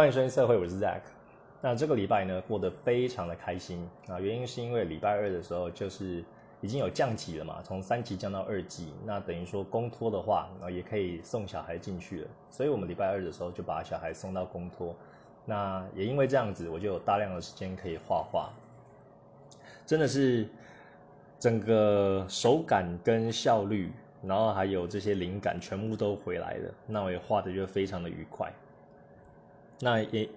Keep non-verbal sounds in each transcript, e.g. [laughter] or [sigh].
欢迎收听社会，我是 Zack。那这个礼拜呢，过得非常的开心啊，原因是因为礼拜二的时候就是已经有降级了嘛，从三级降到二级，那等于说公托的话，啊也可以送小孩进去了，所以我们礼拜二的时候就把小孩送到公托。那也因为这样子，我就有大量的时间可以画画，真的是整个手感跟效率，然后还有这些灵感全部都回来了，那我也画的就非常的愉快。那也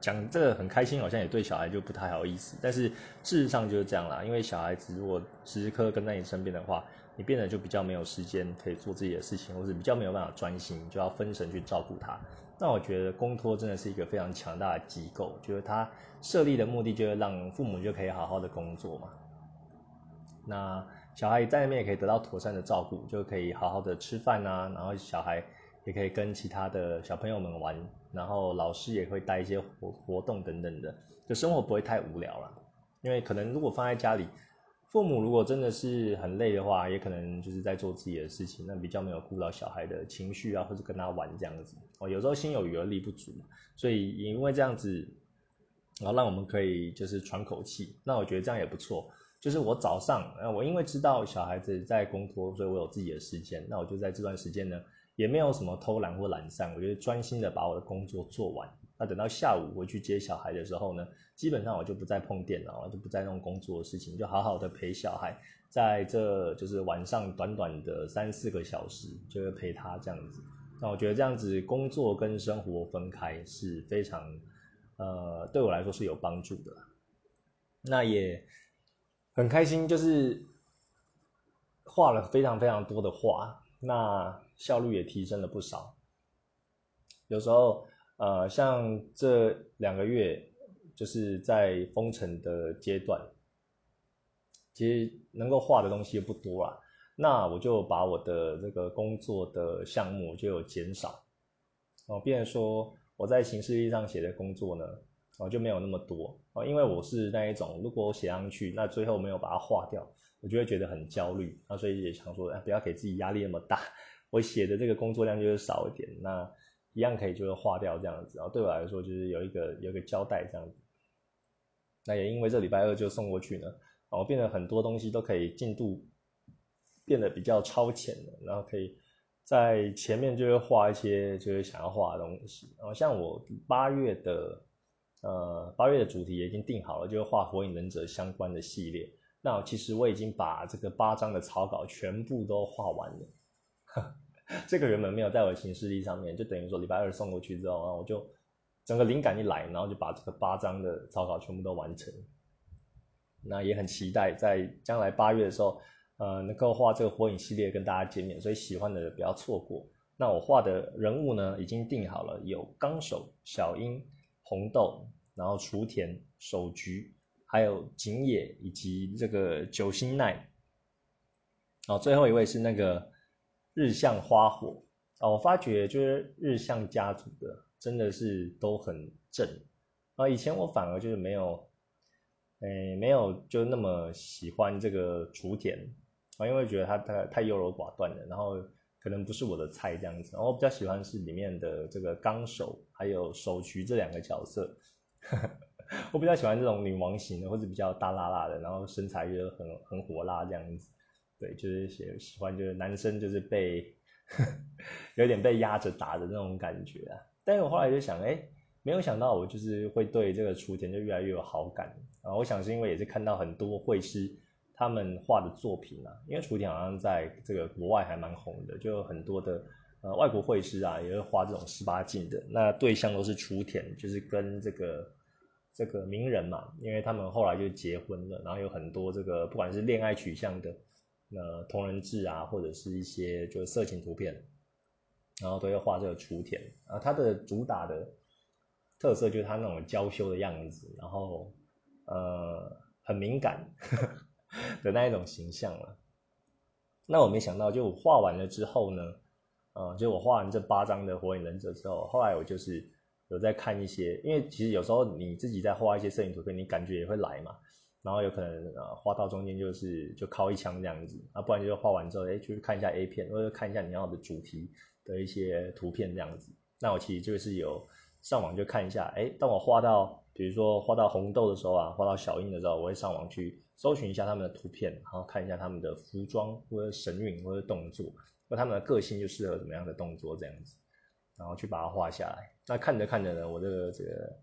讲这个很开心，好像也对小孩就不太好意思。但是事实上就是这样啦，因为小孩子如果时时刻刻跟在你身边的话，你变得就比较没有时间可以做自己的事情，或是比较没有办法专心，就要分神去照顾他。那我觉得公托真的是一个非常强大的机构，就是它设立的目的就是让父母就可以好好的工作嘛。那小孩在那边也可以得到妥善的照顾，就可以好好的吃饭啊，然后小孩也可以跟其他的小朋友们玩。然后老师也会带一些活活动等等的，就生活不会太无聊了。因为可能如果放在家里，父母如果真的是很累的话，也可能就是在做自己的事情，那比较没有顾到小孩的情绪啊，或者跟他玩这样子。哦，有时候心有余而力不足，所以因为这样子，然后让我们可以就是喘口气。那我觉得这样也不错。就是我早上，呃，我因为知道小孩子在公托，所以我有自己的时间，那我就在这段时间呢。也没有什么偷懒或懒散，我就专心的把我的工作做完。那等到下午回去接小孩的时候呢，基本上我就不再碰电脑，就不再弄工作的事情，就好好的陪小孩，在这就是晚上短短的三四个小时，就会陪他这样子。那我觉得这样子工作跟生活分开是非常，呃，对我来说是有帮助的。那也很开心，就是画了非常非常多的画。那效率也提升了不少。有时候，呃，像这两个月，就是在封城的阶段，其实能够画的东西也不多啊。那我就把我的这个工作的项目就有减少，哦，变成说我在形式力上写的工作呢，哦就没有那么多哦，因为我是那一种，如果我写上去，那最后没有把它画掉。我就会觉得很焦虑，那所以也想说，哎，不要给自己压力那么大。我写的这个工作量就是少一点，那一样可以就是划掉这样子。然后对我来说，就是有一个有一个交代这样子。那也因为这礼拜二就送过去呢，然后变得很多东西都可以进度变得比较超前了，然后可以在前面就会画一些就是想要画的东西。然后像我八月的呃八月的主题也已经定好了，就是画火影忍者相关的系列。那其实我已经把这个八章的草稿全部都画完了，[laughs] 这个原本没有在我的行事历上面，就等于说礼拜二送过去之后，然后我就整个灵感一来，然后就把这个八章的草稿全部都完成。那也很期待在将来八月的时候，呃，能够画这个火影系列跟大家见面，所以喜欢的不要错过。那我画的人物呢，已经定好了，有纲手、小樱、红豆，然后雏田、手菊。还有景野以及这个九星奈，哦，最后一位是那个日向花火啊，我发觉就是日向家族的真的是都很正啊，以前我反而就是没有，诶，没有就那么喜欢这个雏田啊，因为觉得他太太优柔寡断了，然后可能不是我的菜这样子，然后我比较喜欢是里面的这个纲手还有手菊这两个角色。[laughs] 我比较喜欢这种女王型的，或者比较大辣辣的，然后身材又很很火辣这样子。对，就是喜喜欢就是男生就是被 [laughs] 有点被压着打的那种感觉啊。但是我后来就想，哎，没有想到我就是会对这个雏田就越来越有好感啊。我想是因为也是看到很多绘师他们画的作品啊，因为雏田好像在这个国外还蛮红的，就很多的呃外国绘师啊也会画这种十八禁的，那对象都是雏田，就是跟这个。这个名人嘛，因为他们后来就结婚了，然后有很多这个不管是恋爱取向的，呃，同人志啊，或者是一些就是色情图片，然后都要画这个雏田啊，他的主打的特色就是他那种娇羞的样子，然后呃很敏感的那一种形象了。那我没想到，就画完了之后呢，呃，就我画完这八张的火影忍者之后，后来我就是。有在看一些，因为其实有时候你自己在画一些摄影图片，你感觉也会来嘛。然后有可能呃画到中间就是就靠一枪这样子，啊，不然就是画完之后，哎，去看一下 A 片，或者看一下你要的主题的一些图片这样子。那我其实就是有上网就看一下，哎，当我画到，比如说画到红豆的时候啊，画到小樱的时候，我会上网去搜寻一下他们的图片，然后看一下他们的服装或者神韵或者动作，或他们的个性就适合怎么样的动作这样子，然后去把它画下来。那看着看着呢，我这个这个，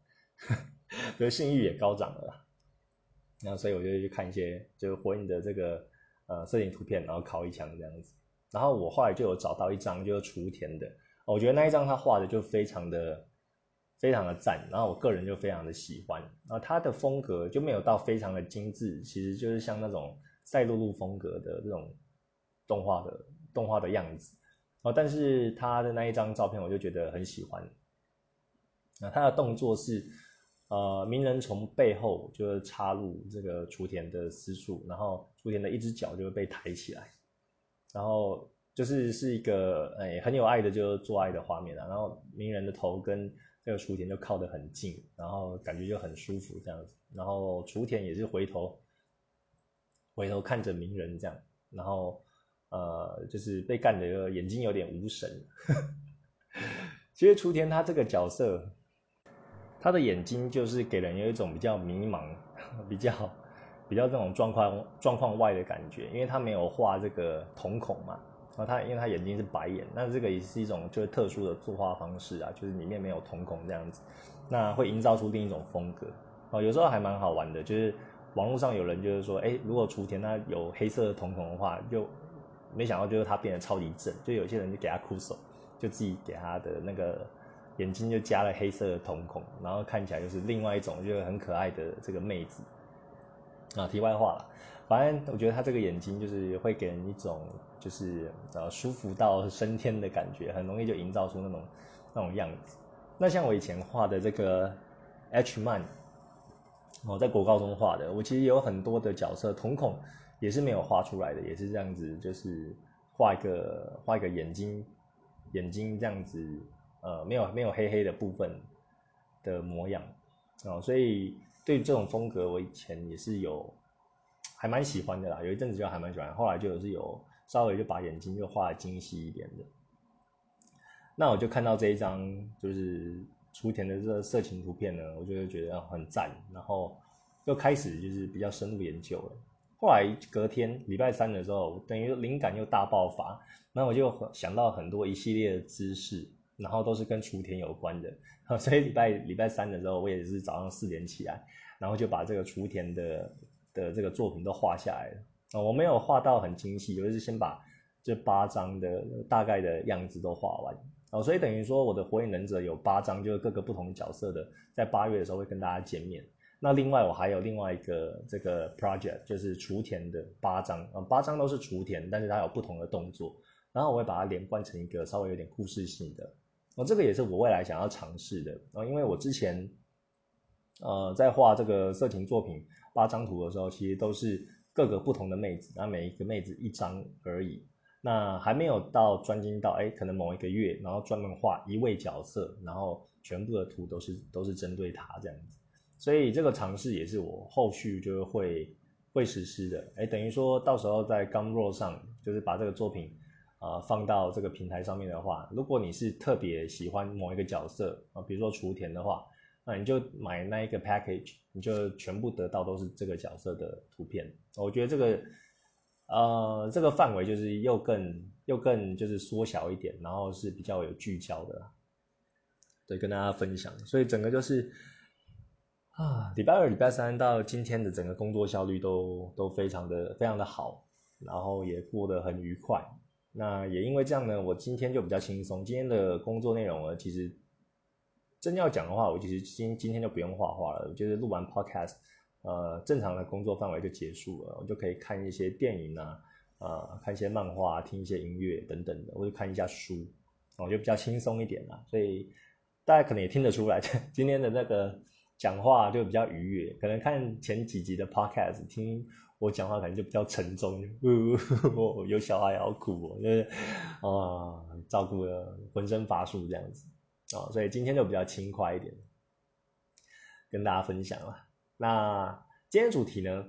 这个 [laughs] 性欲也高涨了，然后所以我就去看一些就是火影的这个呃摄影图片，然后考一枪这样子。然后我后来就有找到一张就是雏田的，我觉得那一张他画的就非常的非常的赞，然后我个人就非常的喜欢。然后他的风格就没有到非常的精致，其实就是像那种赛璐璐风格的这种动画的动画的样子。哦，但是他的那一张照片我就觉得很喜欢。那他的动作是，呃，鸣人从背后就是插入这个雏田的私处，然后雏田的一只脚就会被抬起来。然后就是是一个诶很有爱的，就是做爱的画面啊。然后鸣人的头跟这个雏田就靠得很近，然后感觉就很舒服这样子。然后雏田也是回头回头看着鸣人这样，然后呃就是被干的眼睛有点无神。[laughs] 其实雏田他这个角色，他的眼睛就是给人有一种比较迷茫，[laughs] 比较。比较这种状况状况外的感觉，因为他没有画这个瞳孔嘛，然后他因为他眼睛是白眼，那这个也是一种就是特殊的作画方式啊，就是里面没有瞳孔这样子，那会营造出另一种风格哦，有时候还蛮好玩的，就是网络上有人就是说，哎，如果雏田他有黑色的瞳孔的话，就没想到就是他变得超级正，就有些人就给他哭手，就自己给他的那个眼睛就加了黑色的瞳孔，然后看起来就是另外一种就是很可爱的这个妹子。啊，题外话了，反正我觉得她这个眼睛就是会给人一种就是呃舒服到升天的感觉，很容易就营造出那种那种样子。那像我以前画的这个 H man，我在国高中画的，我其实有很多的角色瞳孔也是没有画出来的，也是这样子，就是画一个画一个眼睛眼睛这样子，呃，没有没有黑黑的部分的模样哦，所以。对这种风格，我以前也是有还蛮喜欢的啦。有一阵子就还蛮喜欢，后来就是有稍微就把眼睛就画精细一点的。那我就看到这一张就是雏田的这个色情图片呢，我就觉得很赞，然后又开始就是比较深入研究了。后来隔天礼拜三的时候，等于灵感又大爆发，那我就想到很多一系列的知识，然后都是跟雏田有关的。[laughs] 所以礼拜礼拜三的时候，我也是早上四点起来。然后就把这个雏田的的这个作品都画下来了啊，我没有画到很精细，就是先把这八张的大概的样子都画完哦，所以等于说我的火影忍者有八张，就是各个不同角色的，在八月的时候会跟大家见面。那另外我还有另外一个这个 project，就是雏田的八张啊，八张都是雏田，但是它有不同的动作，然后我会把它连贯成一个稍微有点故事性的哦，这个也是我未来想要尝试的啊，因为我之前。呃，在画这个色情作品八张图的时候，其实都是各个不同的妹子，那每一个妹子一张而已。那还没有到专精到，哎，可能某一个月，然后专门画一位角色，然后全部的图都是都是针对他这样子。所以这个尝试也是我后续就是会会实施的。哎，等于说到时候在 Gumroad 上，就是把这个作品啊放到这个平台上面的话，如果你是特别喜欢某一个角色啊，比如说雏田的话。那你就买那一个 package，你就全部得到都是这个角色的图片。我觉得这个，呃，这个范围就是又更又更就是缩小一点，然后是比较有聚焦的，对，跟大家分享。所以整个就是啊，礼拜二、礼拜三到今天的整个工作效率都都非常的非常的好，然后也过得很愉快。那也因为这样呢，我今天就比较轻松。今天的工作内容呢，其实。真要讲的话，我其实今今天就不用画画了，就是录完 podcast，呃，正常的工作范围就结束了，我就可以看一些电影啊，呃，看一些漫画，听一些音乐等等的，或者看一下书，我就比较轻松一点啦。所以大家可能也听得出来，[laughs] 今天的那个讲话就比较愉悦。可能看前几集的 podcast，听我讲话可能就比较沉重，[laughs] 我有小孩要哭，就是啊，照顾的浑身乏术这样子。哦，所以今天就比较轻快一点，跟大家分享了。那今天主题呢，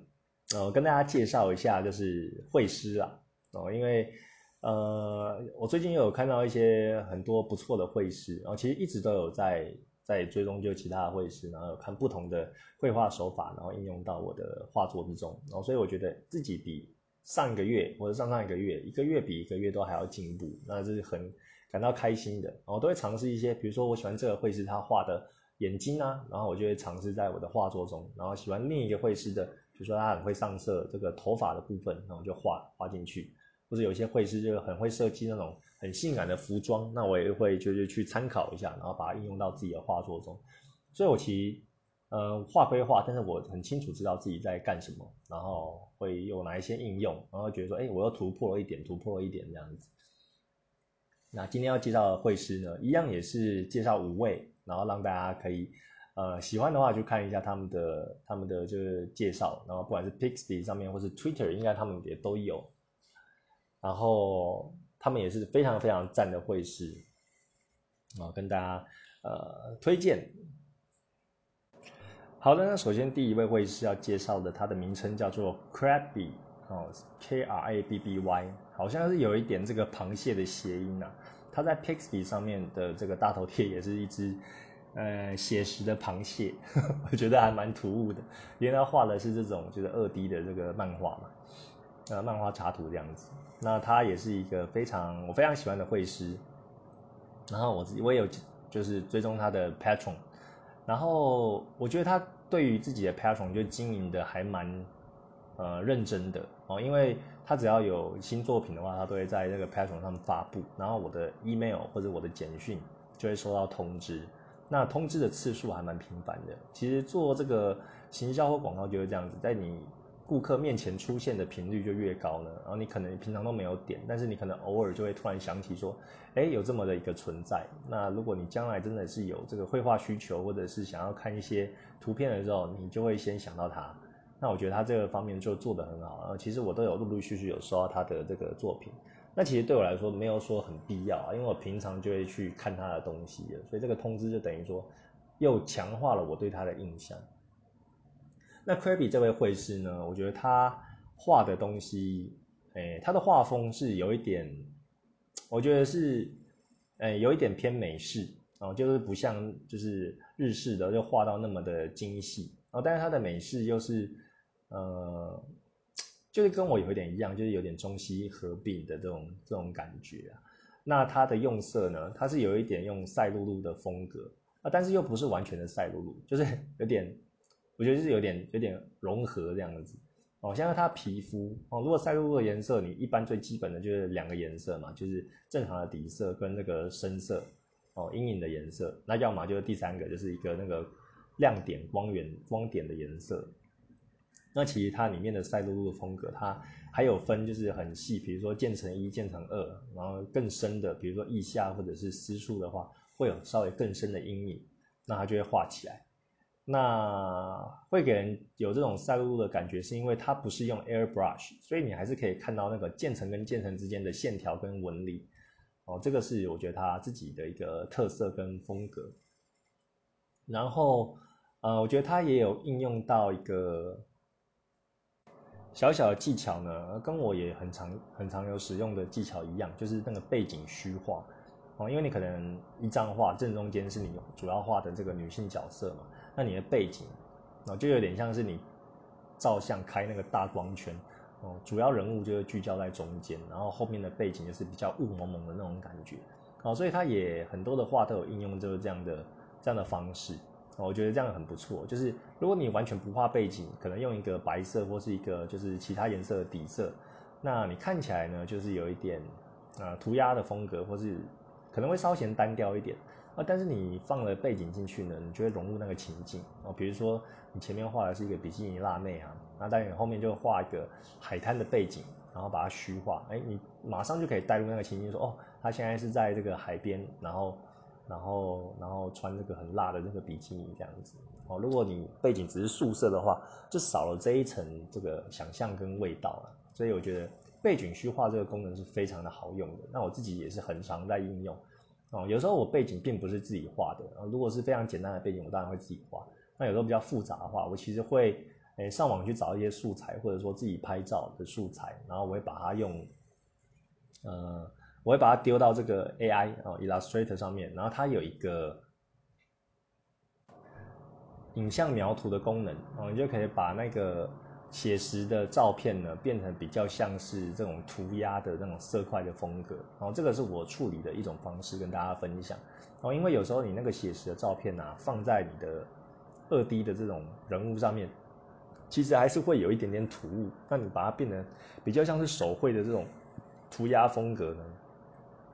呃，跟大家介绍一下，就是会师啊，哦，因为呃，我最近有看到一些很多不错的会师，然后其实一直都有在在追踪就其他的绘师，然后看不同的绘画手法，然后应用到我的画作之中。然后所以我觉得自己比上一个月或者上上一个月，一个月比一个月都还要进步，那这是很感到开心的。然后都会尝试一些，比如说我喜欢这个绘师他画的眼睛啊，然后我就会尝试在我的画作中。然后喜欢另一个绘师的，比如说他很会上色这个头发的部分，然后就画画进去。或者有些绘师就很会设计那种很性感的服装，那我也会就是去参考一下，然后把它应用到自己的画作中。所以我其实呃画归画，但是我很清楚知道自己在干什么，然后会有哪一些应用，然后觉得说，哎，我又突破了一点，突破了一点这样子。那今天要介绍的绘师呢，一样也是介绍五位，然后让大家可以呃喜欢的话就看一下他们的他们的就是介绍，然后不管是 Pixby 上面或是 Twitter，应该他们也都有。然后他们也是非常非常赞的会师，啊，跟大家呃推荐。好的，那首先第一位会师要介绍的，它的名称叫做 Crabby，哦，K R A B B Y，好像是有一点这个螃蟹的谐音啊。它在 Pixby 上面的这个大头贴也是一只呃写实的螃蟹，[laughs] 我觉得还蛮突兀的，因为他画的是这种就是二 D 的这个漫画嘛，呃，漫画插图这样子。那他也是一个非常我非常喜欢的绘师，然后我自己我也有就是追踪他的 Patron，然后我觉得他对于自己的 Patron 就经营的还蛮呃认真的哦，因为他只要有新作品的话，他都会在那个 Patron 上发布，然后我的 email 或者我的简讯就会收到通知，那通知的次数还蛮频繁的。其实做这个行销或广告就是这样子，在你。顾客面前出现的频率就越高呢，然后你可能平常都没有点，但是你可能偶尔就会突然想起说，哎，有这么的一个存在。那如果你将来真的是有这个绘画需求，或者是想要看一些图片的时候，你就会先想到他。那我觉得他这个方面就做得很好。然后其实我都有陆陆续续有收到他的这个作品。那其实对我来说没有说很必要啊，因为我平常就会去看他的东西，所以这个通知就等于说又强化了我对他的印象。那 Krabby 这位绘师呢？我觉得他画的东西，诶，他的画风是有一点，我觉得是，诶，有一点偏美式哦，就是不像就是日式的，就画到那么的精细哦。但是他的美式又是，呃，就是跟我有一点一样，就是有点中西合并的这种这种感觉啊。那他的用色呢，他是有一点用赛璐璐的风格啊，但是又不是完全的赛璐璐，就是有点。我觉得是有点有点融合这样子哦，像它皮肤哦，如果赛璐璐的颜色，你一般最基本的就是两个颜色嘛，就是正常的底色跟那个深色哦，阴影的颜色。那要么就是第三个，就是一个那个亮点光源光点的颜色。那其实它里面的赛璐璐的风格，它还有分就是很细，比如说渐层一、渐层二，然后更深的，比如说腋下或者是私处的话，会有稍微更深的阴影，那它就会画起来。那会给人有这种赛璐璐的感觉，是因为它不是用 airbrush，所以你还是可以看到那个渐层跟渐层之间的线条跟纹理。哦，这个是我觉得他自己的一个特色跟风格。然后，呃，我觉得他也有应用到一个小小的技巧呢，跟我也很常很常有使用的技巧一样，就是那个背景虚化。哦，因为你可能一张画正中间是你主要画的这个女性角色嘛。那你的背景，哦，就有点像是你照相开那个大光圈，哦，主要人物就是聚焦在中间，然后后面的背景就是比较雾蒙蒙的那种感觉，哦，所以他也很多的画都有应用就是这样的这样的方式，哦，我觉得这样很不错。就是如果你完全不画背景，可能用一个白色或是一个就是其他颜色的底色，那你看起来呢就是有一点啊涂鸦的风格，或是可能会稍显单调一点。但是你放了背景进去呢，你就会融入那个情境哦。比如说，你前面画的是一个比基尼辣妹啊，那但你后面就画一个海滩的背景，然后把它虚化，哎，你马上就可以带入那个情境，说哦，他现在是在这个海边，然后，然后，然后穿这个很辣的那个比基尼这样子哦。如果你背景只是素色的话，就少了这一层这个想象跟味道了。所以我觉得背景虚化这个功能是非常的好用的。那我自己也是很常在应用。哦，有时候我背景并不是自己画的，如果是非常简单的背景，我当然会自己画。那有时候比较复杂的话，我其实会诶上网去找一些素材，或者说自己拍照的素材，然后我会把它用，呃，我会把它丢到这个 AI 哦 Illustrator 上面，然后它有一个影像描图的功能哦，你就可以把那个写实的照片呢变成比较像是这种涂鸦的那种色块的风格。然后这个是我处理的一种方式跟大家分享。然后，因为有时候你那个写实的照片呐，放在你的二 D 的这种人物上面，其实还是会有一点点突兀。那你把它变得比较像是手绘的这种涂鸦风格呢，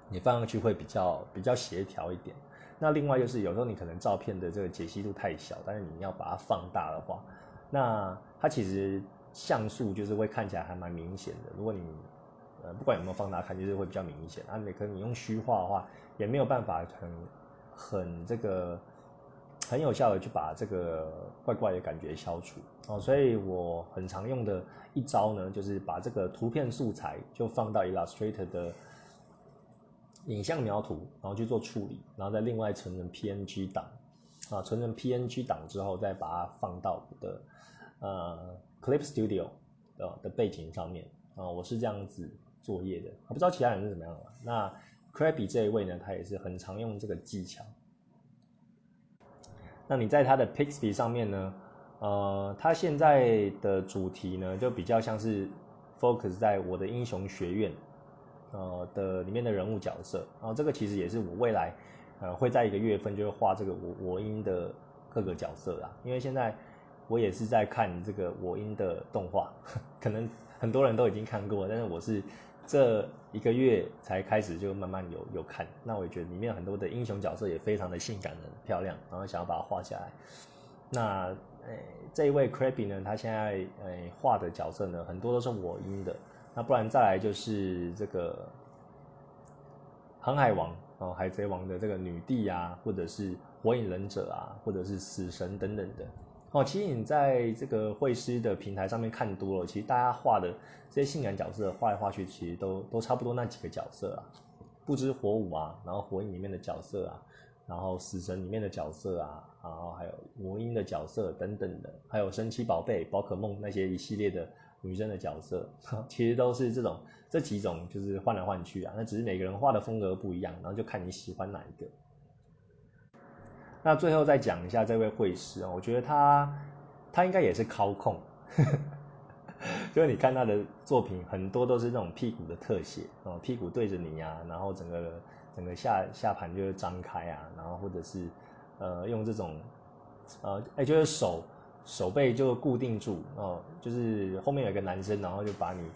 你放上去会比较比较协调一点。那另外就是有时候你可能照片的这个解析度太小，但是你要把它放大的话，那它其实像素就是会看起来还蛮明显的。如果你呃不管有没有放大看，就是会比较明显。啊，你可能你用虚化的话，也没有办法很很这个很有效的去把这个怪怪的感觉消除哦。所以我很常用的一招呢，就是把这个图片素材就放到 Illustrator 的。影像描图，然后去做处理，然后再另外存成 PNG 档，啊，存成 PNG 档之后，再把它放到我的呃 Clip Studio 的的背景上面，啊，我是这样子作业的，我不知道其他人是怎么样的。那 Krabby 这一位呢，他也是很常用这个技巧。那你在他的 Pixby 上面呢，呃，他现在的主题呢，就比较像是 focus 在我的英雄学院。呃的里面的人物角色，然后这个其实也是我未来，呃会在一个月份就会画这个我我音的各个角色啦。因为现在我也是在看这个我音的动画，[laughs] 可能很多人都已经看过，但是我是这一个月才开始就慢慢有有看。那我也觉得里面很多的英雄角色也非常的性感的漂亮，然后想要把它画下来。那诶这一位 Crappy 呢，他现在诶画的角色呢，很多都是我音的。那不然再来就是这个航海王哦，海贼王的这个女帝啊，或者是火影忍者啊，或者是死神等等的哦。其实你在这个绘师的平台上面看多了，其实大家画的这些性感角色画来画去，其实都都差不多那几个角色啊，不知火舞啊，然后火影里面的角色啊，然后死神里面的角色啊，然后还有魔音的角色等等的，还有神奇宝贝、宝可梦那些一系列的。女生的角色 [laughs] 其实都是这种这几种，就是换来换去啊。那只是每个人画的风格不一样，然后就看你喜欢哪一个。那最后再讲一下这位绘师啊，我觉得他他应该也是靠控，[laughs] 就是你看他的作品很多都是那种屁股的特写哦，屁股对着你啊，然后整个整个下下盘就是张开啊，然后或者是呃用这种呃哎就是手。手背就固定住哦，就是后面有一个男生，然后就把你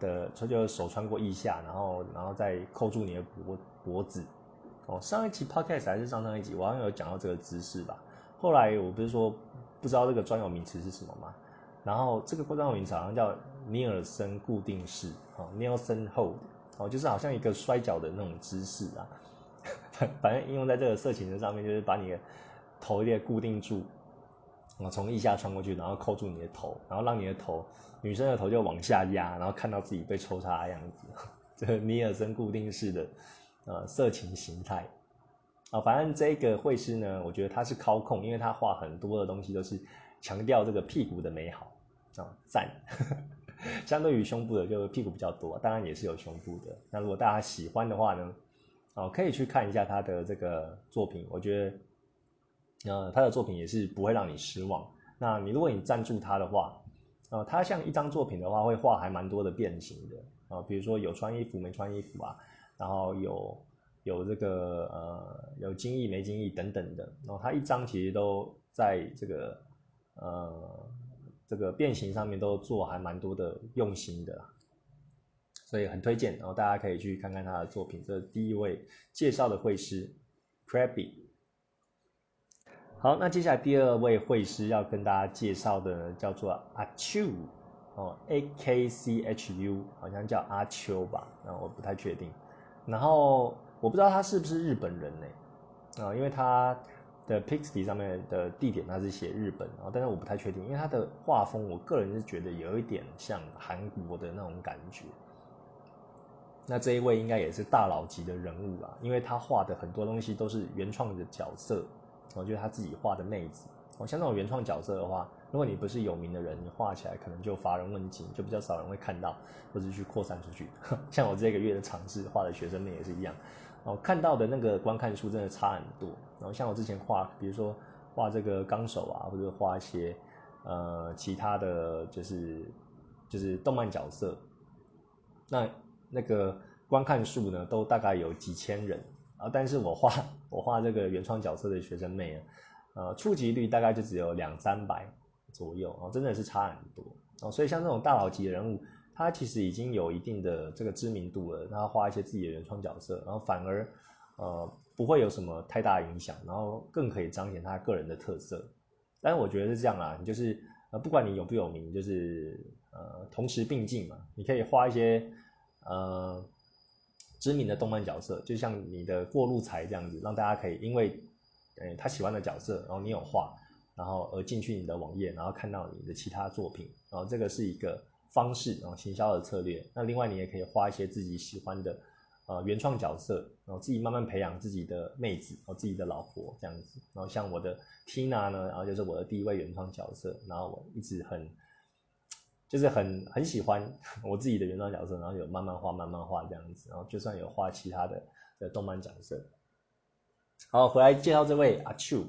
的，他就手穿过腋下，然后然后再扣住你的脖脖子。哦，上一集 podcast 还是上上一集，我好像有讲到这个姿势吧。后来我不是说不知道这个专有名词是什么吗？然后这个专有名词好像叫尼尔森固定式，哦，Nielsen hold，哦，就是好像一个摔跤的那种姿势啊。[laughs] 反正应用在这个色情的上面，就是把你的头也固定住。我从腋下穿过去，然后扣住你的头，然后让你的头，女生的头就往下压，然后看到自己被抽插的样子，[laughs] 这个尼尔森固定式的，呃，色情形态，啊，反正这个绘师呢，我觉得他是操控，因为他画很多的东西都是强调这个屁股的美好，啊，赞，[laughs] 相对于胸部的就屁股比较多，当然也是有胸部的。那如果大家喜欢的话呢，哦，可以去看一下他的这个作品，我觉得。呃，他的作品也是不会让你失望。那你如果你赞助他的话，呃，他像一张作品的话，会画还蛮多的变形的啊，比如说有穿衣服没穿衣服啊，然后有有这个呃有精益没精益等等的。然后他一张其实都在这个呃这个变形上面都做还蛮多的用心的，所以很推荐。然后大家可以去看看他的作品。这是第一位介绍的绘师，Krabby。好，那接下来第二位绘师要跟大家介绍的叫做阿秋，哦，A K C H U，好像叫阿秋吧，那我不太确定。然后我不知道他是不是日本人呢？啊，因为他的 Pixie 上面的地点他是写日本，啊，但是我不太确定，因为他的画风，我个人是觉得有一点像韩国的那种感觉。那这一位应该也是大佬级的人物啊，因为他画的很多东西都是原创的角色。我觉得他自己画的妹子，哦，像那种原创角色的话，如果你不是有名的人，你画起来可能就乏人问津，就比较少人会看到，或者去扩散出去。[laughs] 像我这个月的尝试画的学生妹也是一样，哦，看到的那个观看数真的差很多。然后像我之前画，比如说画这个纲手啊，或者画一些呃其他的就是就是动漫角色，那那个观看数呢都大概有几千人啊，但是我画我画这个原创角色的学生妹啊，呃触及率大概就只有两三百左右啊，真的是差很多哦，所以像这种大佬级的人物。他其实已经有一定的这个知名度了，他画一些自己的原创角色，然后反而呃不会有什么太大影响，然后更可以彰显他个人的特色。但是我觉得是这样啊，你就是呃不管你有不有名，就是呃同时并进嘛，你可以画一些呃知名的动漫角色，就像你的过路财这样子，让大家可以因为呃他喜欢的角色，然后你有画，然后而进去你的网页，然后看到你的其他作品，然后这个是一个。方式，然后行销的策略。那另外，你也可以画一些自己喜欢的，呃，原创角色，然后自己慢慢培养自己的妹子，然后自己的老婆这样子。然后像我的 Tina 呢，然后就是我的第一位原创角色。然后我一直很，就是很很喜欢 [laughs] 我自己的原创角色，然后有慢慢画，慢慢画这样子。然后就算有画其他的的动漫角色。好，回来介绍这位阿 Chu，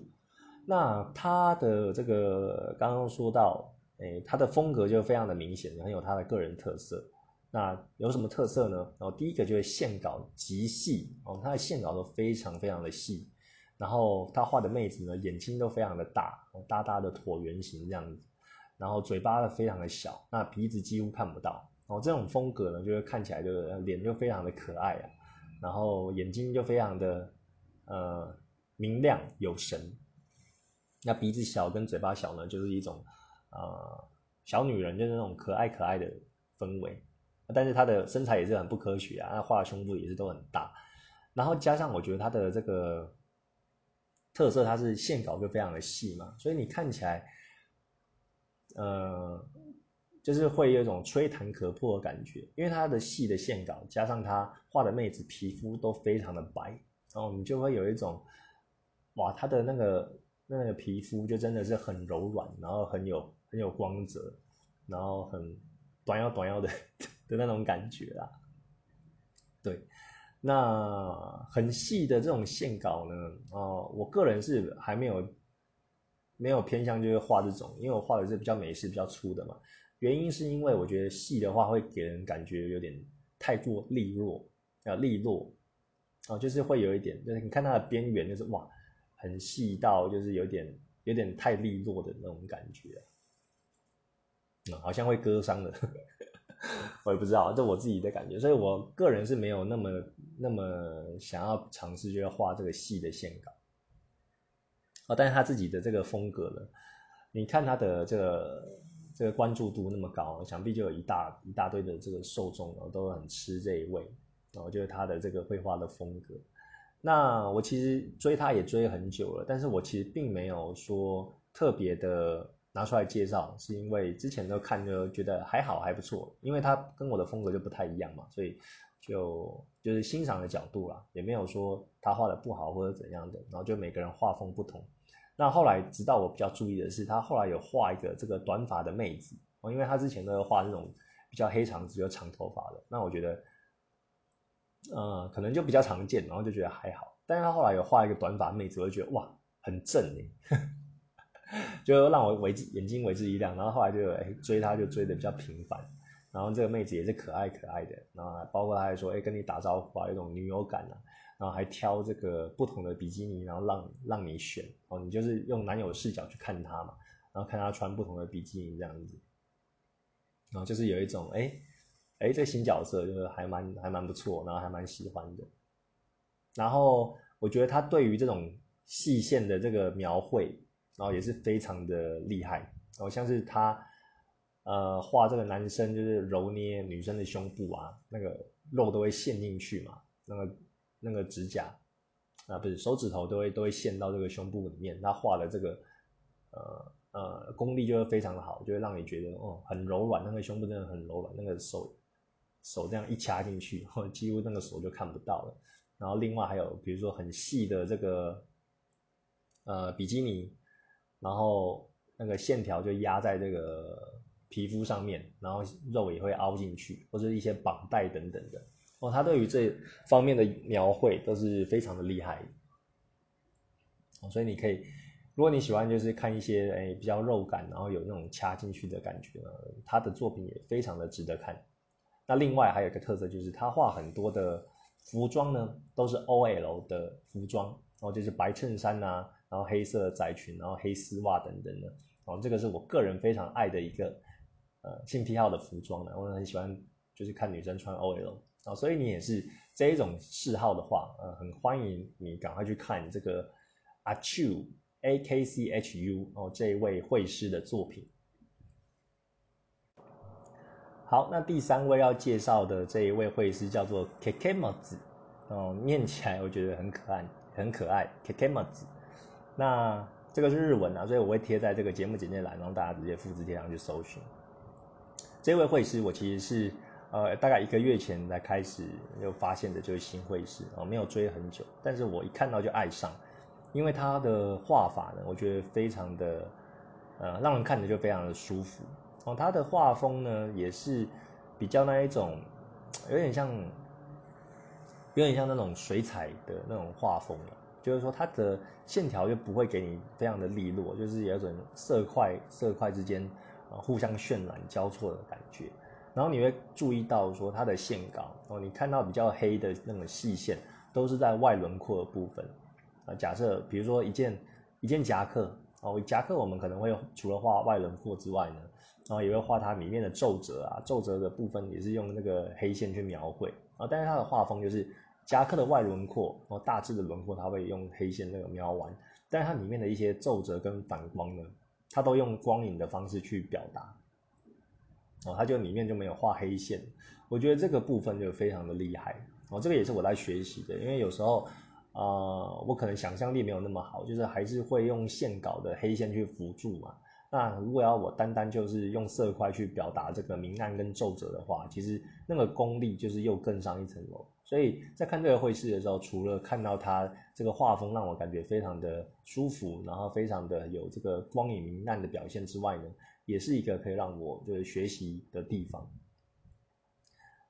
那他的这个刚刚说到。诶，他的风格就非常的明显，很有他的个人特色。那有什么特色呢？然后第一个就是线稿极细哦，他的线稿都非常非常的细。然后他画的妹子呢，眼睛都非常的大，大大的椭圆形这样子。然后嘴巴呢非常的小，那鼻子几乎看不到。哦，这种风格呢，就会看起来就是脸就非常的可爱啊。然后眼睛就非常的呃明亮有神。那鼻子小跟嘴巴小呢，就是一种。呃，小女人就是那种可爱可爱的氛围，但是她的身材也是很不科学啊，那画的胸部也是都很大，然后加上我觉得她的这个特色，它是线稿就非常的细嘛，所以你看起来，呃，就是会有一种吹弹可破的感觉，因为她的细的线稿加上她画的妹子皮肤都非常的白，然后你就会有一种，哇，她的那个那个皮肤就真的是很柔软，然后很有。很有光泽，然后很短腰短腰的 [laughs] 的那种感觉啦。对，那很细的这种线稿呢，哦，我个人是还没有没有偏向就是画这种，因为我画的是比较美式、比较粗的嘛。原因是因为我觉得细的话会给人感觉有点太过利落啊，利落哦，就是会有一点，就是你看它的边缘就是哇，很细到就是有点有点太利落的那种感觉。好像会割伤的，[laughs] 我也不知道，这我自己的感觉，所以我个人是没有那么那么想要尝试，就要画这个细的线稿。哦，但是他自己的这个风格呢，你看他的这个这个关注度那么高，想必就有一大一大堆的这个受众哦，都很吃这一味。哦，就是他的这个绘画的风格。那我其实追他也追很久了，但是我其实并没有说特别的。拿出来介绍，是因为之前都看就觉得还好还不错，因为他跟我的风格就不太一样嘛，所以就就是欣赏的角度啦，也没有说他画的不好或者怎样的，然后就每个人画风不同。那后来直到我比较注意的是，他后来有画一个这个短发的妹子哦，因为他之前都是画这种比较黑长直、有长头发的，那我觉得，呃，可能就比较常见，然后就觉得还好。但是他后来有画一个短发妹子，我就觉得哇，很正哎。[laughs] 就让我为之眼睛为之一亮，然后后来就哎追她就追的比较频繁，然后这个妹子也是可爱可爱的，然后包括她还说哎跟你打招呼啊，有种女友感啊，然后还挑这个不同的比基尼，然后让让你选哦，你就是用男友视角去看她嘛，然后看她穿不同的比基尼这样子，然后就是有一种哎哎这新角色就是还蛮还蛮不错，然后还蛮喜欢的，然后我觉得他对于这种细线的这个描绘。然后也是非常的厉害，然后像是他，呃，画这个男生就是揉捏女生的胸部啊，那个肉都会陷进去嘛，那个那个指甲啊，不是手指头都会都会陷到这个胸部里面，他画的这个呃呃功力就会非常的好，就会让你觉得哦很柔软，那个胸部真的很柔软，那个手手这样一掐进去，[laughs] 几乎那个手就看不到了。然后另外还有比如说很细的这个呃比基尼。然后那个线条就压在这个皮肤上面，然后肉也会凹进去，或者一些绑带等等的哦。他对于这方面的描绘都是非常的厉害哦，所以你可以如果你喜欢就是看一些哎比较肉感，然后有那种掐进去的感觉呢，他的作品也非常的值得看。那另外还有一个特色就是他画很多的服装呢，都是 OL 的服装，然后就是白衬衫呐，然后黑色的窄裙，然后黑丝袜等等的。哦，这个是我个人非常爱的一个呃性癖好的服装呢，我很喜欢就是看女生穿 OL 啊，所以你也是这一种嗜好的话，呃，很欢迎你赶快去看这个阿 Q A K C H U 哦这一位绘师的作品。好，那第三位要介绍的这一位绘师叫做 Kekemazu，哦，念起来我觉得很可爱，很可爱，Kekemazu。那这个是日文啊，所以我会贴在这个节目简介栏，让大家直接复制贴上去搜寻。这位绘师我其实是呃大概一个月前才开始就发现的，就是新绘师哦，没有追很久，但是我一看到就爱上，因为他的画法呢，我觉得非常的呃让人看着就非常的舒服。哦，他的画风呢也是比较那一种，[tsk] 有点像，有点像那种水彩的那种画风了。就是说，它的线条就不会给你非常的利落，就是有一种色块色块之间啊互相渲染交错的感觉。然后你会注意到说，它的线稿哦，你看到比较黑的那种细线，都是在外轮廓的部分啊。假设比如说一件一件夹克哦，夹克我们可能会除了画外轮廓之外呢。然后也会画它里面的皱褶啊，皱褶的部分也是用那个黑线去描绘啊。但是它的画风就是夹克的外轮廓，然后大致的轮廓它会用黑线那个描完，但是它里面的一些皱褶跟反光呢，它都用光影的方式去表达。哦，它就里面就没有画黑线，我觉得这个部分就非常的厉害哦。这个也是我在学习的，因为有时候呃，我可能想象力没有那么好，就是还是会用线稿的黑线去辅助嘛。那如果要我单单就是用色块去表达这个明暗跟皱褶的话，其实那个功力就是又更上一层楼。所以在看这个绘师的时候，除了看到他这个画风让我感觉非常的舒服，然后非常的有这个光影明暗的表现之外呢，也是一个可以让我就是学习的地方。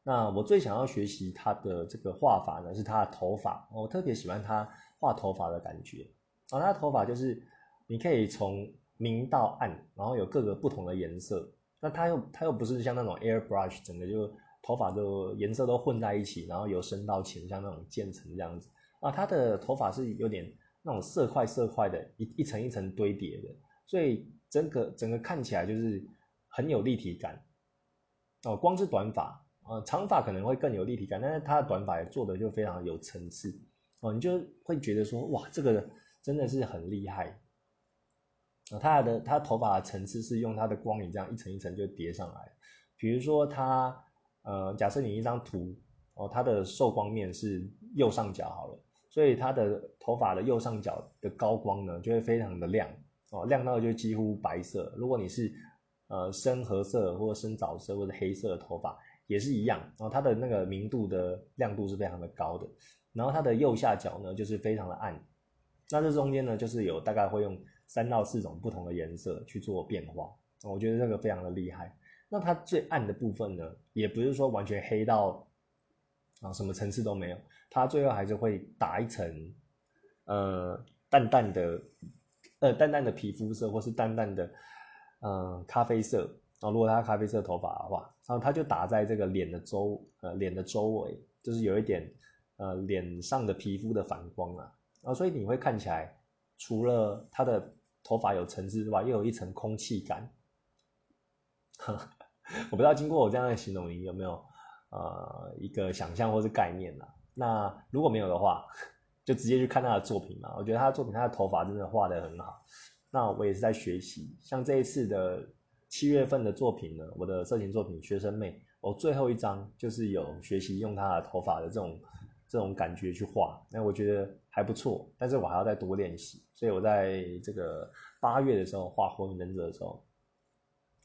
那我最想要学习他的这个画法呢，是他的头发，我特别喜欢他画头发的感觉。啊，他的头发就是你可以从明到暗，然后有各个不同的颜色。那它又它又不是像那种 airbrush，整个就头发都颜色都混在一起，然后由深到浅，像那种渐层这样子啊。它的头发是有点那种色块色块的，一一层一层堆叠的，所以整个整个看起来就是很有立体感。哦，光是短发，呃，长发可能会更有立体感，但是它的短发也做的就非常有层次。哦，你就会觉得说，哇，这个真的是很厉害。他的他头发的层次是用他的光影这样一层一层就叠上来，比如说他呃，假设你一张图哦，它的受光面是右上角好了，所以他的头发的右上角的高光呢就会非常的亮哦，亮到就几乎白色。如果你是呃深褐色或者深枣色或者黑色的头发也是一样，然后它的那个明度的亮度是非常的高的，然后它的右下角呢就是非常的暗，那这中间呢就是有大概会用。三到四种不同的颜色去做变化，我觉得这个非常的厉害。那它最暗的部分呢，也不是说完全黑到啊什么层次都没有，它最后还是会打一层呃淡淡的呃淡淡的皮肤色，或是淡淡的呃咖啡色啊。如果它咖啡色头发的话，然后它就打在这个脸的周呃脸的周围，就是有一点呃脸上的皮肤的反光啊，啊，所以你会看起来除了它的头发有层次之外，又有一层空气感。[laughs] 我不知道经过我这样的形容，你有没有呃一个想象或是概念呢？那如果没有的话，[laughs] 就直接去看他的作品嘛。我觉得他的作品，他的头发真的画的很好。那我也是在学习，像这一次的七月份的作品呢，我的色情作品《学生妹》，我最后一张就是有学习用他的头发的这种。这种感觉去画，那我觉得还不错，但是我还要再多练习。所以我在这个八月的时候画《火影忍者》的时候，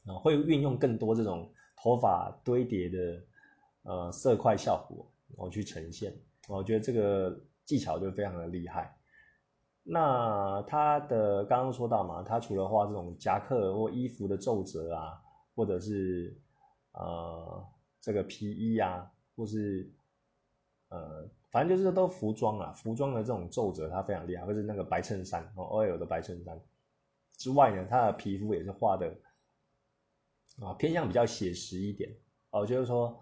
啊，会运用更多这种头发堆叠的呃色块效果，我去呈现。我觉得这个技巧就非常的厉害。那他的刚刚说到嘛，他除了画这种夹克或衣服的皱褶啊，或者是呃这个皮衣啊，或是呃，反正就是都服装啊，服装的这种皱褶它非常厉害，或是那个白衬衫哦，OL 的白衬衫。之外呢，他的皮肤也是画的啊偏向比较写实一点。哦，就是说，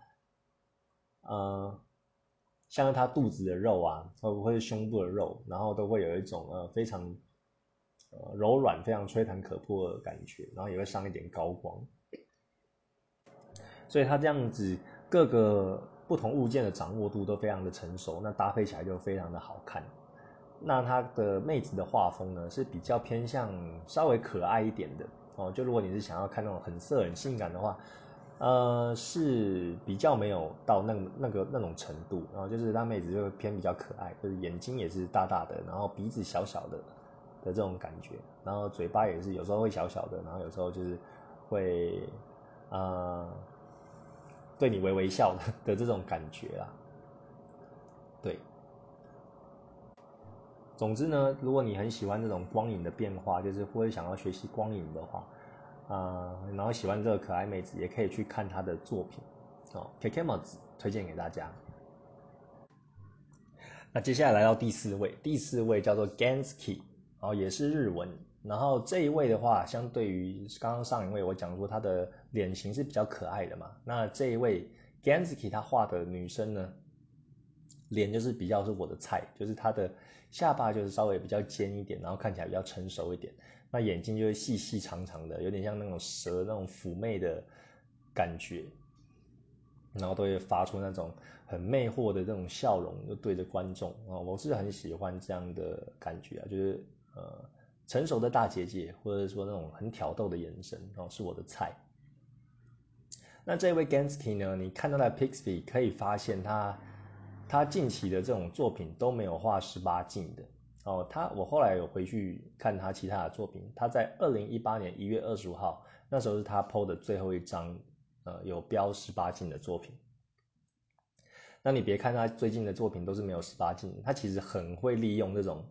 呃，像他肚子的肉啊，或者胸部的肉，然后都会有一种呃非常呃柔软、非常吹弹可破的感觉，然后也会上一点高光，所以他这样子各个不同物件的掌握度都非常的成熟，那搭配起来就非常的好看。那他的妹子的画风呢是比较偏向稍微可爱一点的哦。就如果你是想要看那种很色很性感的话，呃，是比较没有到那那个那种程度。然后就是他妹子就偏比较可爱，就是眼睛也是大大的，然后鼻子小小的的这种感觉，然后嘴巴也是有时候会小小的，然后有时候就是会呃对你微微笑的 [laughs] 的这种感觉啦，对。总之呢，如果你很喜欢这种光影的变化，就是或者想要学习光影的话，啊，然后喜欢这个可爱妹子，也可以去看她的作品，哦，Kikemo 子推荐给大家。那接下来来到第四位，第四位叫做 Gansky，然后，也是日文。然后这一位的话，相对于刚刚上一位，我讲说他的脸型是比较可爱的嘛，那这一位 Gansky 他画的女生呢，脸就是比较是我的菜，就是她的。下巴就是稍微比较尖一点，然后看起来比较成熟一点。那眼睛就会细细长长的，有点像那种蛇那种妩媚的感觉，然后都会发出那种很魅惑的那种笑容，就对着观众啊，我是很喜欢这样的感觉啊，就是呃成熟的大姐姐，或者说那种很挑逗的眼神，然后是我的菜。那这位 Gansky 呢，你看到的 Pixie 可以发现他。他近期的这种作品都没有画十八禁的哦。他我后来有回去看他其他的作品，他在二零一八年一月二十五号那时候是他 PO 的最后一张，呃，有标十八禁的作品。那你别看他最近的作品都是没有十八禁，他其实很会利用这种，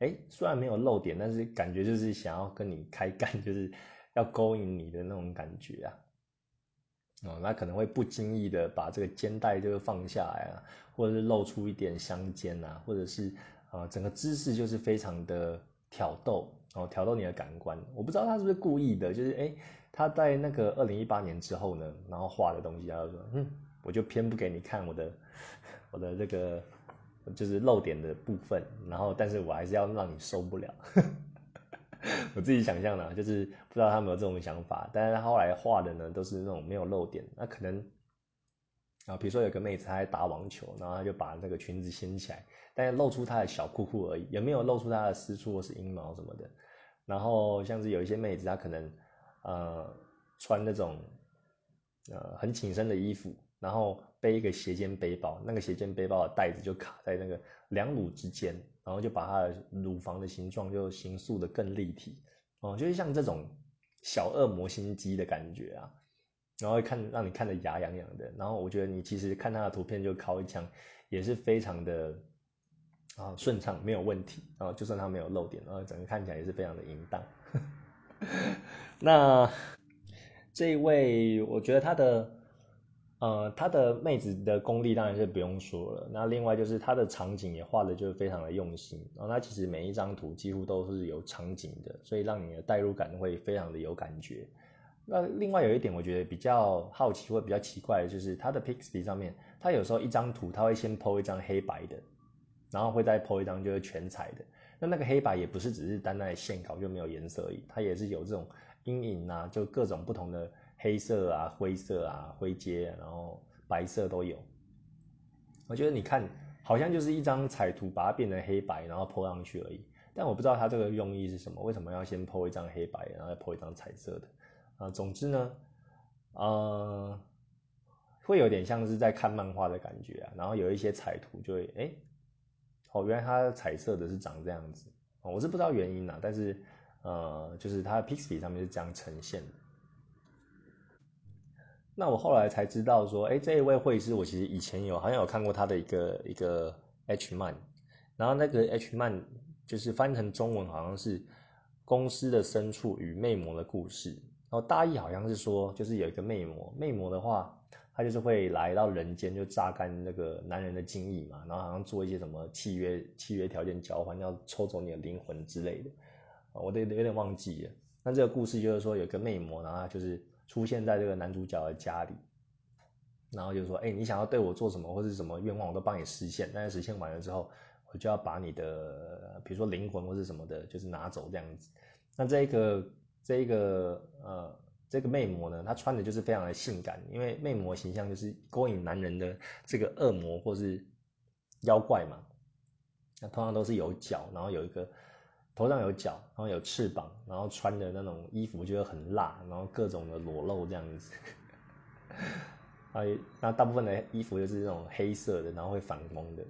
哎，虽然没有露点，但是感觉就是想要跟你开干，就是要勾引你的那种感觉啊。哦，那可能会不经意的把这个肩带就放下来啊，或者是露出一点香肩啊，或者是啊整个姿势就是非常的挑逗哦，挑逗你的感官。我不知道他是不是故意的，就是哎他在那个二零一八年之后呢，然后画的东西，他就说嗯，我就偏不给你看我的我的这个就是露点的部分，然后但是我还是要让你受不了。我自己想象的，就是不知道他有没有这种想法，但是他后来画的呢，都是那种没有漏点。那可能啊，比如说有个妹子她在打网球，然后她就把那个裙子掀起来，但是露出她的小裤裤而已，也没有露出她的私处或是阴毛什么的。然后像是有一些妹子，她可能呃穿那种呃很紧身的衣服，然后背一个斜肩背包，那个斜肩背包的带子就卡在那个两乳之间。然后就把它的乳房的形状就形塑的更立体哦，就是像这种小恶魔心机的感觉啊，然后看让你看得牙痒痒的。然后我觉得你其实看他的图片就敲一枪，也是非常的啊顺畅，没有问题啊。就算他没有漏点，然后整个看起来也是非常的淫荡。[laughs] 那这一位，我觉得他的。呃，他的妹子的功力当然是不用说了。那另外就是他的场景也画的就是非常的用心。然后他其实每一张图几乎都是有场景的，所以让你的代入感会非常的有感觉。那另外有一点我觉得比较好奇或比较奇怪的就是他的 Pixi 上面，他有时候一张图他会先 PO 一张黑白的，然后会再 PO 一张就是全彩的。那那个黑白也不是只是单单的线稿就没有颜色而已，它也是有这种阴影啊，就各种不同的。黑色啊，灰色啊，灰阶，然后白色都有。我觉得你看，好像就是一张彩图，把它变成黑白，然后铺上去而已。但我不知道它这个用意是什么，为什么要先铺一张黑白，然后再铺一张彩色的？啊，总之呢，呃，会有点像是在看漫画的感觉啊。然后有一些彩图就会，哎，哦，原来它彩色的是长这样子。我是不知道原因啊，但是呃，就是它 Pixie 上面是这样呈现的。那我后来才知道说，哎，这一位绘师我其实以前有好像有看过他的一个一个 H 漫，然后那个 H 漫就是翻成中文好像是公司的深处与魅魔的故事，然后大意好像是说，就是有一个魅魔，魅魔的话，他就是会来到人间就榨干那个男人的精液嘛，然后好像做一些什么契约契约条件交换，要抽走你的灵魂之类的，我都有点忘记了。那这个故事就是说有个魅魔，然后就是出现在这个男主角的家里，然后就说，哎，你想要对我做什么或者什么愿望，我都帮你实现。但是实现完了之后，我就要把你的，比如说灵魂或者什么的，就是拿走这样子。那这个这个呃这个魅魔呢，她穿的就是非常的性感，因为魅魔形象就是勾引男人的这个恶魔或是妖怪嘛。那通常都是有脚，然后有一个头上有角，然后有翅膀，然后穿的那种衣服就会很辣，然后各种的裸露这样子。啊，[laughs] 那大部分的衣服就是那种黑色的，然后会反光的。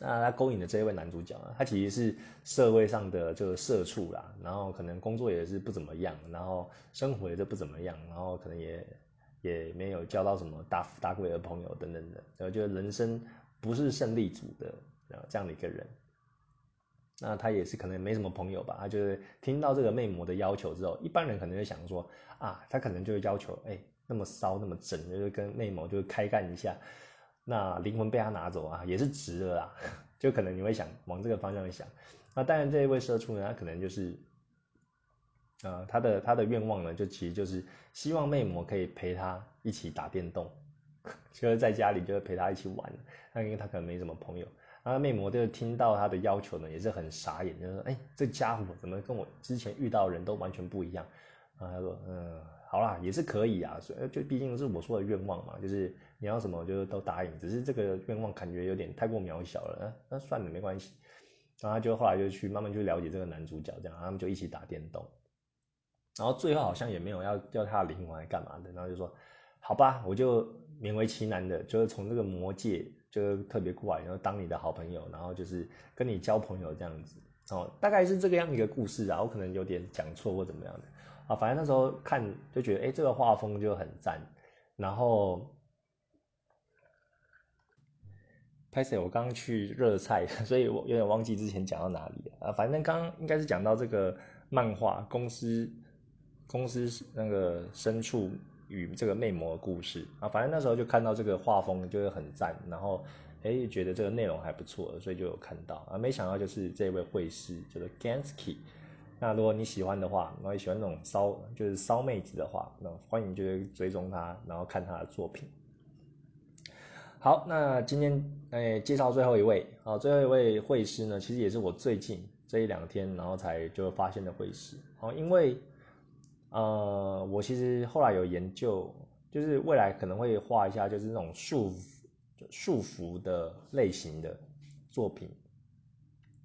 那他勾引的这一位男主角呢，他其实是社会上的就是社畜啦，然后可能工作也是不怎么样，然后生活也是不怎么样，然后可能也也没有交到什么大富大贵的朋友等等的，然后就人生不是胜利组的啊。这样的一个人，那他也是可能没什么朋友吧。他就是听到这个魅魔的要求之后，一般人可能会想说啊，他可能就会要求，哎，那么骚那么整，就是跟魅魔就开干一下，那灵魂被他拿走啊，也是值的啦。[laughs] 就可能你会想往这个方向想。那当然，这一位社畜呢，他可能就是，呃，他的他的愿望呢，就其实就是希望魅魔可以陪他一起打电动，[laughs] 就是在家里就是陪他一起玩。那因为他可能没什么朋友。然后魅魔就听到他的要求呢，也是很傻眼，就说：“哎，这家伙怎么跟我之前遇到的人都完全不一样？”然后他说：“嗯，好啦，也是可以啊，所以就毕竟是我说的愿望嘛，就是你要什么就都答应，只是这个愿望感觉有点太过渺小了，那算了，没关系。”然后他就后来就去慢慢去了解这个男主角，这样他们就一起打电动，然后最后好像也没有要要他的灵魂来干嘛的，然后就说：“好吧，我就勉为其难的，就是从这个魔界。”就特别怪，然后当你的好朋友，然后就是跟你交朋友这样子哦，大概是这个样一个故事啊。我可能有点讲错或怎么样的啊，反正那时候看就觉得，哎，这个画风就很赞。然后拍摄我刚刚去热菜，[laughs] 所以我有点忘记之前讲到哪里了啊。反正刚应该是讲到这个漫画公司公司那个深处。与这个魅魔的故事啊，反正那时候就看到这个画风就会很赞，然后哎觉得这个内容还不错，所以就有看到啊。没想到就是这位绘师叫做 Gansky。那如果你喜欢的话，然后喜欢那种骚就是骚妹子的话，那欢迎就是追踪他，然后看他的作品。好，那今天哎介绍最后一位啊，最后一位绘师呢，其实也是我最近这一两天然后才就发现的绘师哦，因为。呃，我其实后来有研究，就是未来可能会画一下，就是那种束缚束缚的类型的作品，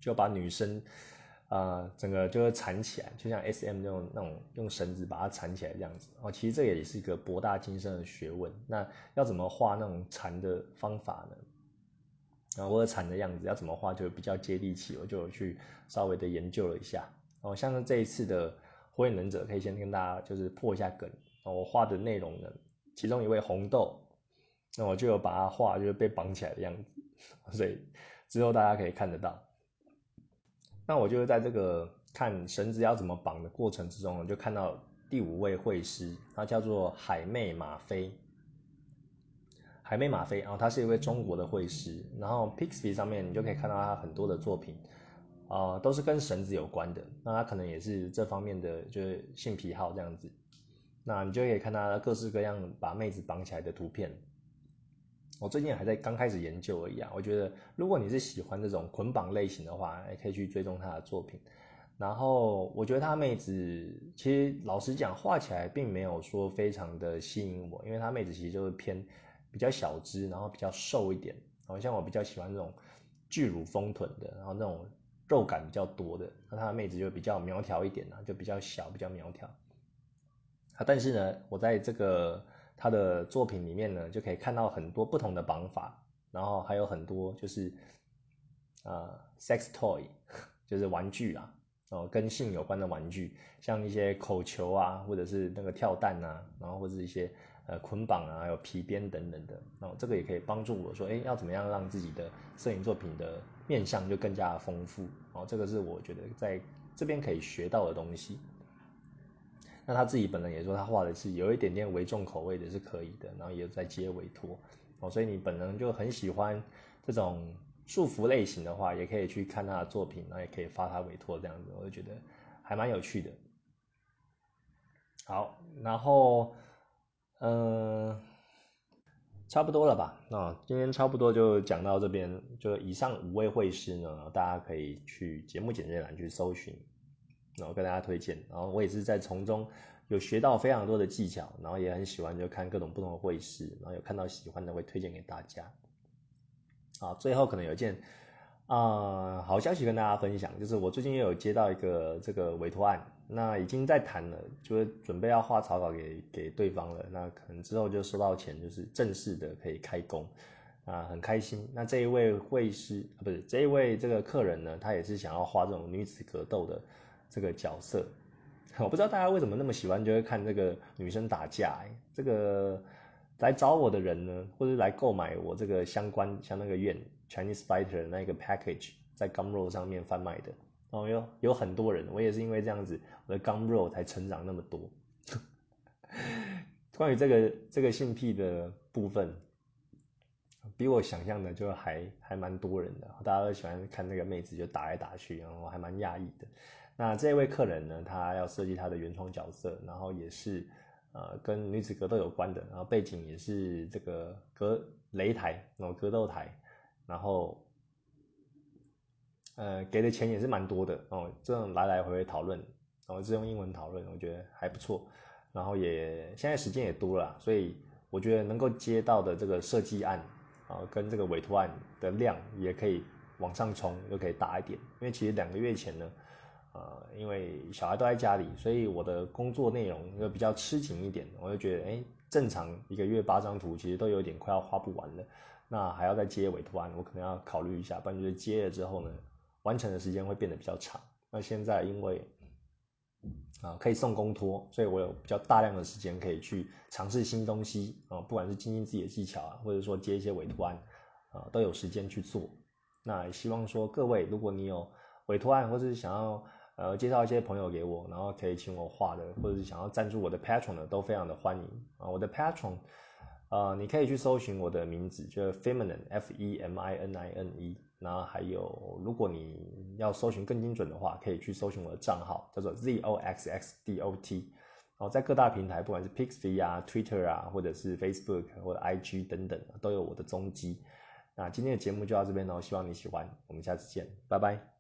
就把女生啊整个就是缠起来，就像 S M 那种那种用绳子把它缠起来这样子。哦，其实这也是一个博大精深的学问。那要怎么画那种缠的方法呢？啊，或者缠的样子要怎么画就比较接地气，我就去稍微的研究了一下。哦，像是这一次的。火影忍者可以先跟大家就是破一下梗，我画的内容呢，其中一位红豆，那我就有把它画就是被绑起来的样子，所以之后大家可以看得到。那我就是在这个看绳子要怎么绑的过程之中，我就看到第五位会师，他叫做海妹马飞。海妹马飞，然后他是一位中国的会师，然后 Pixie 上面你就可以看到他很多的作品。啊，都是跟绳子有关的，那他可能也是这方面的，就是性癖好这样子。那你就可以看他各式各样把妹子绑起来的图片。我最近还在刚开始研究而已啊。我觉得如果你是喜欢这种捆绑类型的话，也可以去追踪他的作品。然后我觉得他妹子其实老实讲，画起来并没有说非常的吸引我，因为他妹子其实就是偏比较小只，然后比较瘦一点。好像我比较喜欢这种巨乳丰臀的，然后那种。肉感比较多的，那他的妹子就比较苗条一点呢，就比较小，比较苗条。啊，但是呢，我在这个他的作品里面呢，就可以看到很多不同的绑法，然后还有很多就是啊，sex toy，[laughs] 就是玩具啊，哦，跟性有关的玩具，像一些口球啊，或者是那个跳蛋啊，然后或者一些。呃，捆绑啊，还有皮鞭等等的，那这个也可以帮助我说，哎，要怎么样让自己的摄影作品的面向就更加丰富哦？这个是我觉得在这边可以学到的东西。那他自己本人也说，他画的是有一点点为重口味的，是可以的，然后也在接委托哦。所以你本人就很喜欢这种束缚类型的话，也可以去看他的作品，然后也可以发他委托这样子，我就觉得还蛮有趣的。好，然后，嗯，差不多了吧？那今天差不多就讲到这边，就以上五位会师呢，大家可以去节目简介栏去搜寻，然后跟大家推荐。然后我也是在从中有学到非常多的技巧，然后也很喜欢就看各种不同的会师，然后有看到喜欢的会推荐给大家。啊，最后可能有一件啊好消息跟大家分享，就是我最近也有接到一个这个委托案，那已经在谈了，就是准备要画草稿给给对方了，那可能之后就收到钱，就是正式的可以开工，啊，很开心。那这一位会师啊，不是这一位这个客人呢，他也是想要画这种女子格斗的这个角色，[laughs] 我不知道大家为什么那么喜欢，就会看这个女生打架，这个。来找我的人呢，或者来购买我这个相关像那个院 Chinese Fighter 那个 package 在 Gumroad 上面贩卖的，哦有有很多人，我也是因为这样子，我的 Gumroad 才成长那么多。[laughs] 关于这个这个性癖的部分，比我想象的就还还蛮多人的，大家都喜欢看那个妹子就打来打去，然后还蛮讶异的。那这位客人呢，他要设计他的原创角色，然后也是。呃，跟女子格斗有关的，然后背景也是这个格擂台，然后格斗台，然后，呃，给的钱也是蛮多的哦。这种来来回回讨论，然后是用英文讨论，我觉得还不错。然后也现在时间也多了，所以我觉得能够接到的这个设计案啊，跟这个委托案的量也可以往上冲，又可以大一点。因为其实两个月前呢。呃，因为小孩都在家里，所以我的工作内容又比较吃紧一点。我就觉得，哎，正常一个月八张图，其实都有点快要画不完了。那还要再接委托案，我可能要考虑一下。不然就是接了之后呢，完成的时间会变得比较长。那现在因为啊可以送公托，所以我有比较大量的时间可以去尝试新东西啊，不管是精进自己的技巧啊，或者说接一些委托案啊，都有时间去做。那也希望说各位，如果你有委托案，或者是想要呃，介绍一些朋友给我，然后可以请我画的，或者是想要赞助我的 Patron 的，都非常的欢迎啊。我的 Patron，呃，你可以去搜寻我的名字，就是 Feminine F E M I N I N E。然后还有，如果你要搜寻更精准的话，可以去搜寻我的账号，叫做 Z O X X D O T。然后在各大平台，不管是 Pixie 啊、Twitter 啊，或者是 Facebook 或者 IG 等等，都有我的踪迹。那今天的节目就到这边喽，希望你喜欢，我们下次见，拜拜。